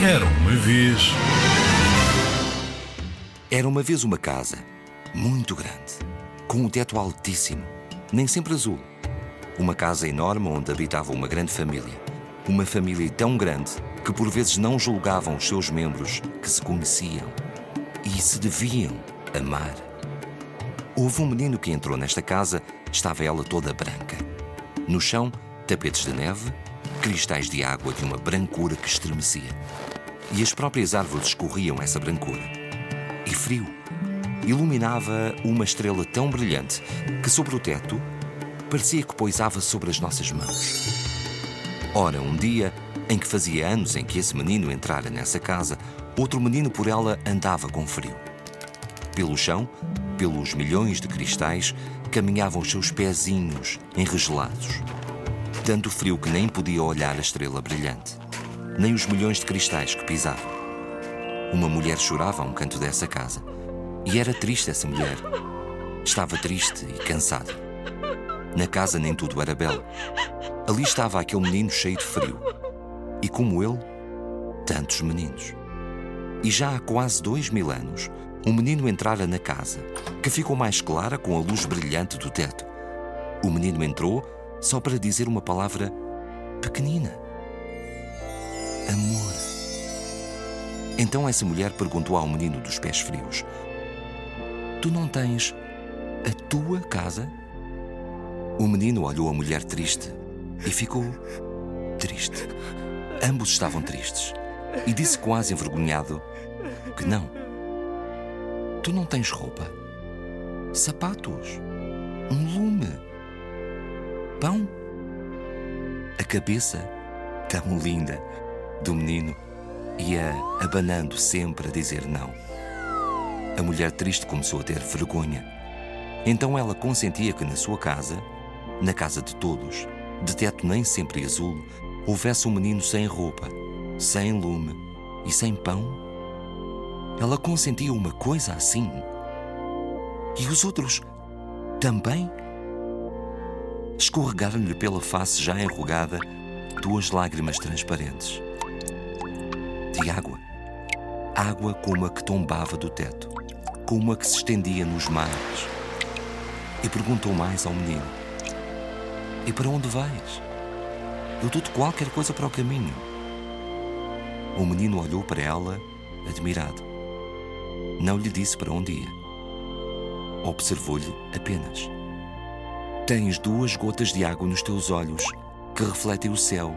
Era uma vez. Era uma vez uma casa muito grande, com um teto altíssimo, nem sempre azul. Uma casa enorme onde habitava uma grande família. Uma família tão grande que por vezes não julgavam os seus membros que se conheciam e se deviam amar. Houve um menino que entrou nesta casa, estava ela toda branca. No chão, tapetes de neve, cristais de água de uma brancura que estremecia. E as próprias árvores escorriam essa brancura. E frio. Iluminava uma estrela tão brilhante que sobre o teto parecia que poisava sobre as nossas mãos. Ora, um dia em que fazia anos em que esse menino entrara nessa casa, outro menino por ela andava com frio. Pelo chão, pelos milhões de cristais, caminhavam os seus pezinhos enregelados. Tanto frio que nem podia olhar a estrela brilhante, nem os milhões de cristais que pisava. Uma mulher chorava a um canto dessa casa. E era triste essa mulher. Estava triste e cansada. Na casa nem tudo era belo. Ali estava aquele menino cheio de frio. E como ele, tantos meninos. E já há quase dois mil anos, um menino entrara na casa, que ficou mais clara com a luz brilhante do teto. O menino entrou só para dizer uma palavra pequenina: Amor. Então essa mulher perguntou ao menino dos pés frios: Tu não tens a tua casa? O menino olhou a mulher triste e ficou triste. Ambos estavam tristes e disse quase envergonhado que não. Tu não tens roupa, sapatos, um lume, pão. A cabeça tão linda do menino ia abanando sempre a dizer não. A mulher triste começou a ter vergonha. Então ela consentia que na sua casa, na casa de todos, de teto nem sempre azul, houvesse um menino sem roupa, sem lume e sem pão? Ela consentia uma coisa assim? E os outros também? Escorregaram-lhe pela face já enrugada duas lágrimas transparentes. De água. Água como a que tombava do teto, como a que se estendia nos mares. E perguntou mais ao menino: E para onde vais? Eu dou-te qualquer coisa para o caminho. O menino olhou para ela, admirado. Não lhe disse para onde ia. Observou-lhe apenas. Tens duas gotas de água nos teus olhos que refletem o céu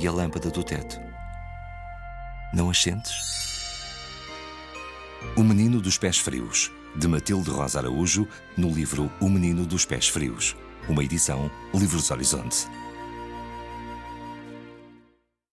e a lâmpada do teto. Não as sentes? O Menino dos Pés Frios, de Matilde Rosa Araújo, no livro O Menino dos Pés Frios, uma edição Livros Horizonte.